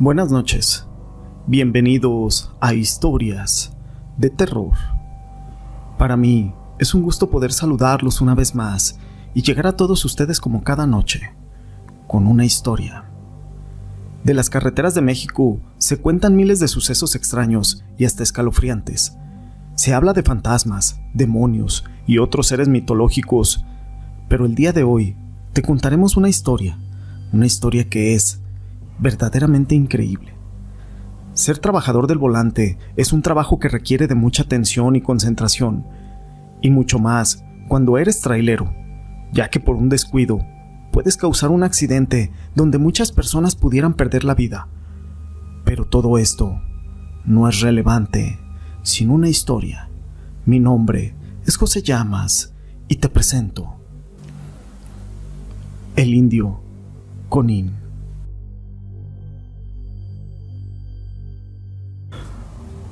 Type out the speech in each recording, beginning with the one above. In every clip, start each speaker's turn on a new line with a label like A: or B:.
A: Buenas noches. Bienvenidos a Historias de Terror. Para mí es un gusto poder saludarlos una vez más y llegar a todos ustedes como cada noche, con una historia. De las carreteras de México se cuentan miles de sucesos extraños y hasta escalofriantes. Se habla de fantasmas, demonios y otros seres mitológicos, pero el día de hoy te contaremos una historia, una historia que es verdaderamente increíble. Ser trabajador del volante es un trabajo que requiere de mucha atención y concentración, y mucho más cuando eres trailero, ya que por un descuido puedes causar un accidente donde muchas personas pudieran perder la vida. Pero todo esto no es relevante sin una historia. Mi nombre es José Llamas y te presento El Indio Conin.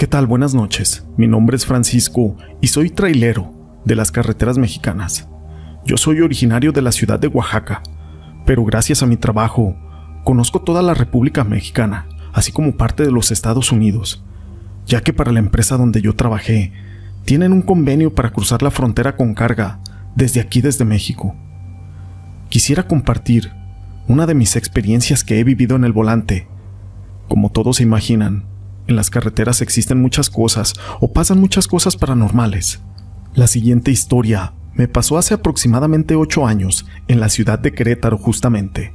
A: ¿Qué tal? Buenas noches. Mi nombre es Francisco y soy trailero de las carreteras mexicanas. Yo soy originario de la ciudad de Oaxaca, pero gracias a mi trabajo conozco toda la República Mexicana, así como parte de los Estados Unidos, ya que para la empresa donde yo trabajé, tienen un convenio para cruzar la frontera con carga desde aquí, desde México. Quisiera compartir una de mis experiencias que he vivido en el volante. Como todos se imaginan, en las carreteras existen muchas cosas o pasan muchas cosas paranormales. La siguiente historia me pasó hace aproximadamente ocho años en la ciudad de Querétaro justamente.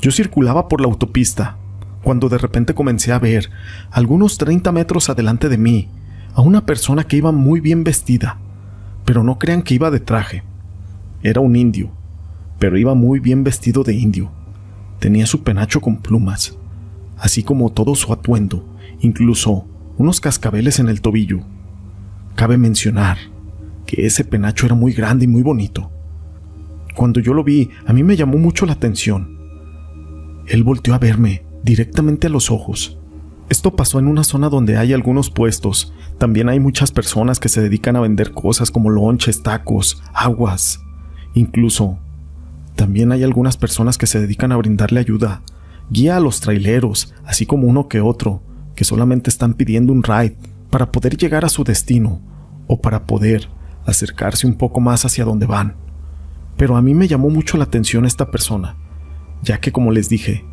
A: Yo circulaba por la autopista cuando de repente comencé a ver, algunos 30 metros adelante de mí, a una persona que iba muy bien vestida, pero no crean que iba de traje. Era un indio, pero iba muy bien vestido de indio. Tenía su penacho con plumas, así como todo su atuendo, incluso unos cascabeles en el tobillo. Cabe mencionar que ese penacho era muy grande y muy bonito. Cuando yo lo vi, a mí me llamó mucho la atención. Él volteó a verme directamente a los ojos. Esto pasó en una zona donde hay algunos puestos. También hay muchas personas que se dedican a vender cosas como lonches, tacos, aguas. Incluso, también hay algunas personas que se dedican a brindarle ayuda, guía a los traileros, así como uno que otro, que solamente están pidiendo un ride para poder llegar a su destino o para poder acercarse un poco más hacia donde van. Pero a mí me llamó mucho la atención esta persona, ya que como les dije,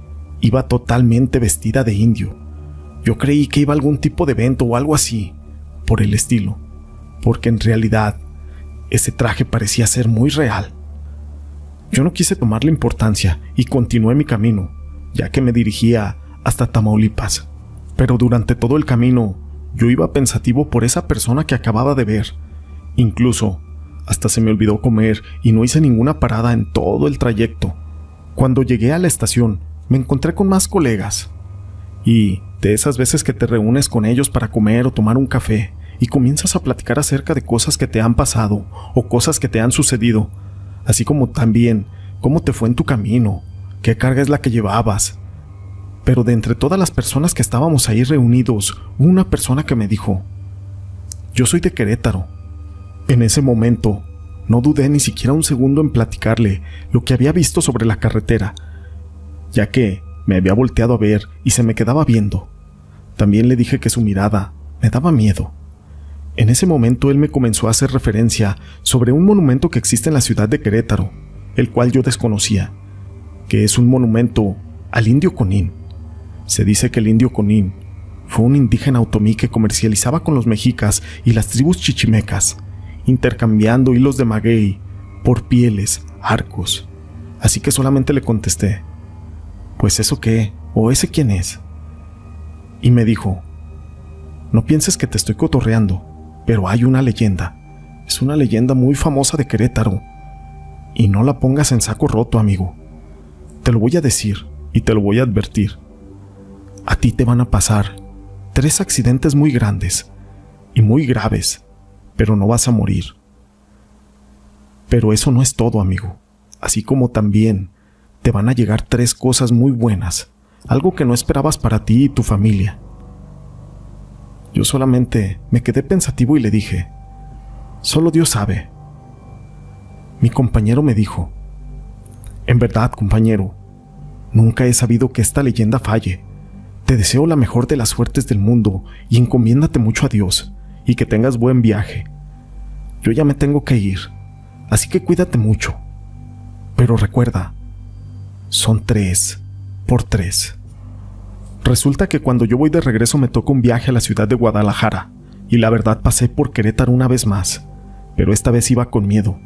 A: iba totalmente vestida de indio. Yo creí que iba a algún tipo de evento o algo así, por el estilo, porque en realidad ese traje parecía ser muy real. Yo no quise tomarle importancia y continué mi camino, ya que me dirigía hasta Tamaulipas. Pero durante todo el camino yo iba pensativo por esa persona que acababa de ver, Incluso, hasta se me olvidó comer y no hice ninguna parada en todo el trayecto. Cuando llegué a la estación, me encontré con más colegas. Y de esas veces que te reúnes con ellos para comer o tomar un café y comienzas a platicar acerca de cosas que te han pasado o cosas que te han sucedido, así como también cómo te fue en tu camino, qué carga es la que llevabas. Pero de entre todas las personas que estábamos ahí reunidos, hubo una persona que me dijo, yo soy de Querétaro en ese momento, no dudé ni siquiera un segundo en platicarle lo que había visto sobre la carretera, ya que me había volteado a ver y se me quedaba viendo. También le dije que su mirada me daba miedo. En ese momento él me comenzó a hacer referencia sobre un monumento que existe en la ciudad de Querétaro, el cual yo desconocía, que es un monumento al indio Conín. Se dice que el indio Conín fue un indígena otomí que comercializaba con los mexicas y las tribus chichimecas intercambiando hilos de maguey por pieles, arcos. Así que solamente le contesté, ¿pues eso qué? ¿O ese quién es? Y me dijo, no pienses que te estoy cotorreando, pero hay una leyenda. Es una leyenda muy famosa de Querétaro. Y no la pongas en saco roto, amigo. Te lo voy a decir y te lo voy a advertir. A ti te van a pasar tres accidentes muy grandes y muy graves pero no vas a morir. Pero eso no es todo, amigo. Así como también te van a llegar tres cosas muy buenas, algo que no esperabas para ti y tu familia. Yo solamente me quedé pensativo y le dije, solo Dios sabe. Mi compañero me dijo, en verdad, compañero, nunca he sabido que esta leyenda falle, Te deseo la mejor de las suertes del mundo y encomiéndate mucho a Dios y que tengas buen viaje. Yo ya me tengo que ir, así que cuídate mucho. Pero recuerda, son tres por tres. Resulta que cuando yo voy de regreso me toca un viaje a la ciudad de Guadalajara, y la verdad pasé por Querétaro una vez más, pero esta vez iba con miedo.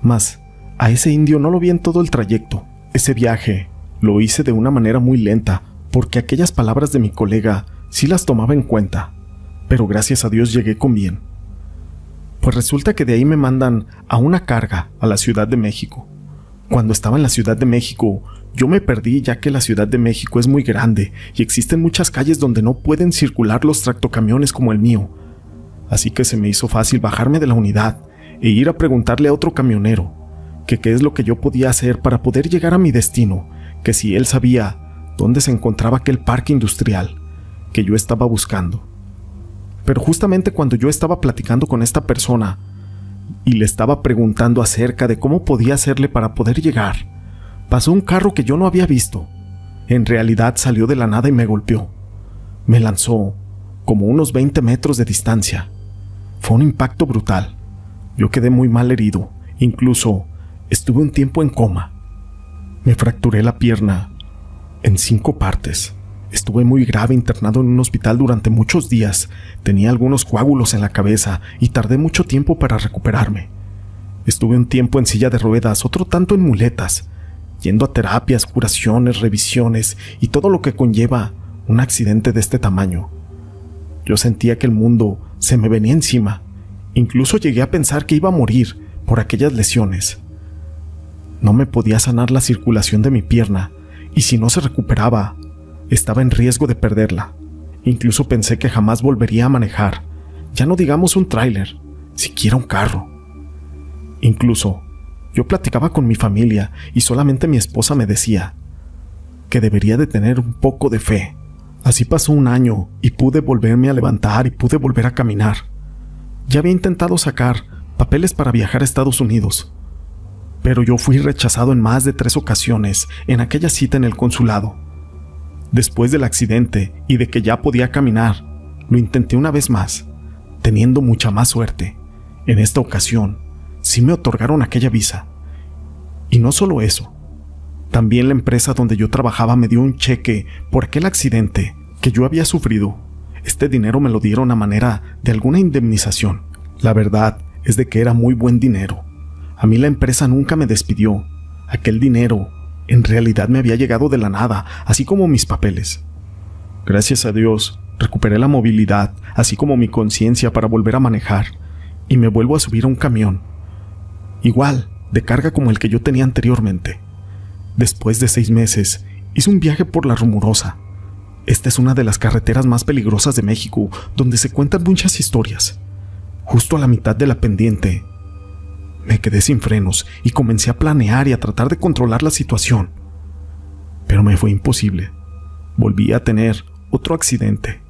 A: Más, a ese indio no lo vi en todo el trayecto. Ese viaje lo hice de una manera muy lenta, porque aquellas palabras de mi colega sí las tomaba en cuenta, pero gracias a Dios llegué con bien. Pues resulta que de ahí me mandan a una carga a la Ciudad de México. Cuando estaba en la Ciudad de México, yo me perdí ya que la Ciudad de México es muy grande y existen muchas calles donde no pueden circular los tractocamiones como el mío. Así que se me hizo fácil bajarme de la unidad e ir a preguntarle a otro camionero que qué es lo que yo podía hacer para poder llegar a mi destino, que si él sabía dónde se encontraba aquel parque industrial que yo estaba buscando. Pero justamente cuando yo estaba platicando con esta persona y le estaba preguntando acerca de cómo podía hacerle para poder llegar, pasó un carro que yo no había visto. En realidad salió de la nada y me golpeó. Me lanzó como unos 20 metros de distancia. Fue un impacto brutal. Yo quedé muy mal herido, incluso estuve un tiempo en coma. Me fracturé la pierna en cinco partes. Estuve muy grave internado en un hospital durante muchos días. Tenía algunos coágulos en la cabeza y tardé mucho tiempo para recuperarme. Estuve un tiempo en silla de ruedas, otro tanto en muletas, yendo a terapias, curaciones, revisiones y todo lo que conlleva un accidente de este tamaño. Yo sentía que el mundo se me venía encima Incluso llegué a pensar que iba a morir por aquellas lesiones. No me podía sanar la circulación de mi pierna y si no se recuperaba, estaba en riesgo de perderla. Incluso pensé que jamás volvería a manejar, ya no digamos un tráiler, siquiera un carro. Incluso, yo platicaba con mi familia y solamente mi esposa me decía que debería de tener un poco de fe. Así pasó un año y pude volverme a levantar y pude volver a caminar. Ya había intentado sacar papeles para viajar a Estados Unidos, pero yo fui rechazado en más de tres ocasiones en aquella cita en el consulado. Después del accidente y de que ya podía caminar, lo intenté una vez más, teniendo mucha más suerte. En esta ocasión, sí me otorgaron aquella visa. Y no solo eso, también la empresa donde yo trabajaba me dio un cheque por aquel accidente que yo había sufrido este dinero me lo dieron a manera de alguna indemnización. La verdad es de que era muy buen dinero. A mí la empresa nunca me despidió. Aquel dinero en realidad me había llegado de la nada, así como mis papeles. Gracias a Dios, recuperé la movilidad, así como mi conciencia para volver a manejar, y me vuelvo a subir a un camión. Igual, de carga como el que yo tenía anteriormente. Después de seis meses, hice un viaje por la rumorosa, esta es una de las carreteras más peligrosas de México, donde se cuentan muchas historias. Justo a la mitad de la pendiente, me quedé sin frenos y comencé a planear y a tratar de controlar la situación. Pero me fue imposible. Volví a tener otro accidente.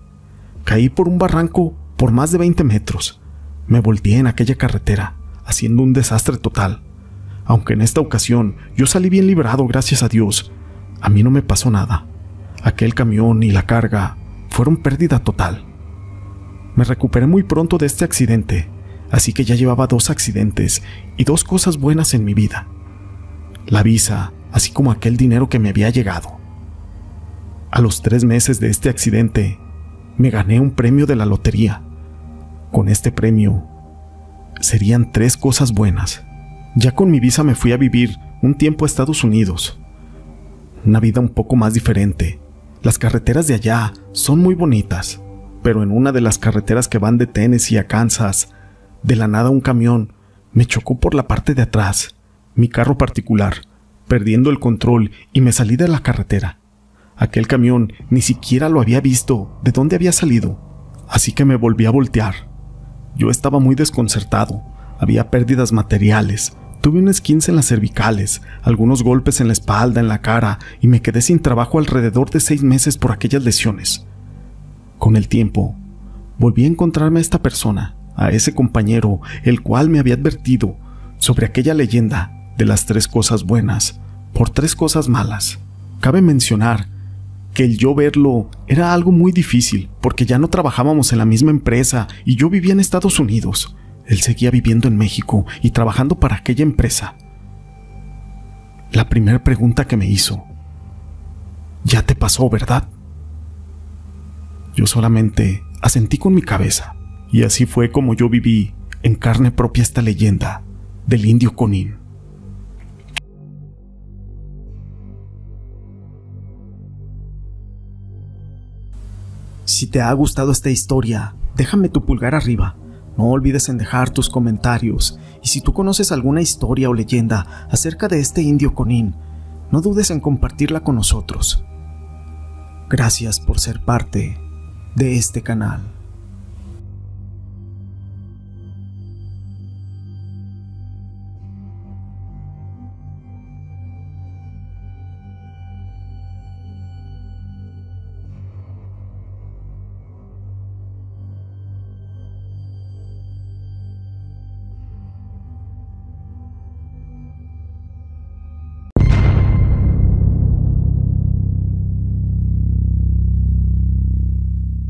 A: Caí por un barranco por más de 20 metros. Me volteé en aquella carretera, haciendo un desastre total. Aunque en esta ocasión yo salí bien librado, gracias a Dios, a mí no me pasó nada. Aquel camión y la carga fueron pérdida total. Me recuperé muy pronto de este accidente, así que ya llevaba dos accidentes y dos cosas buenas en mi vida. La visa, así como aquel dinero que me había llegado. A los tres meses de este accidente, me gané un premio de la lotería. Con este premio, serían tres cosas buenas. Ya con mi visa me fui a vivir un tiempo a Estados Unidos. Una vida un poco más diferente, las carreteras de allá son muy bonitas, pero en una de las carreteras que van de Tennessee a Kansas, de la nada un camión me chocó por la parte de atrás, mi carro particular, perdiendo el control y me salí de la carretera. Aquel camión ni siquiera lo había visto de dónde había salido, así que me volví a voltear. Yo estaba muy desconcertado, había pérdidas materiales, Tuve un esquince en las cervicales, algunos golpes en la espalda, en la cara, y me quedé sin trabajo alrededor de seis meses por aquellas lesiones. Con el tiempo, volví a encontrarme a esta persona, a ese compañero, el cual me había advertido sobre aquella leyenda de las tres cosas buenas por tres cosas malas. Cabe mencionar que el yo verlo era algo muy difícil porque ya no trabajábamos en la misma empresa y yo vivía en Estados Unidos. Él seguía viviendo en México y trabajando para aquella empresa. La primera pregunta que me hizo, ya te pasó, ¿verdad? Yo solamente asentí con mi cabeza y así fue como yo viví en carne propia esta leyenda del indio Conín. Si te ha gustado esta historia, déjame tu pulgar arriba. No olvides en dejar tus comentarios. Y si tú conoces alguna historia o leyenda acerca de este indio Conín, no dudes en compartirla con nosotros. Gracias por ser parte de este canal.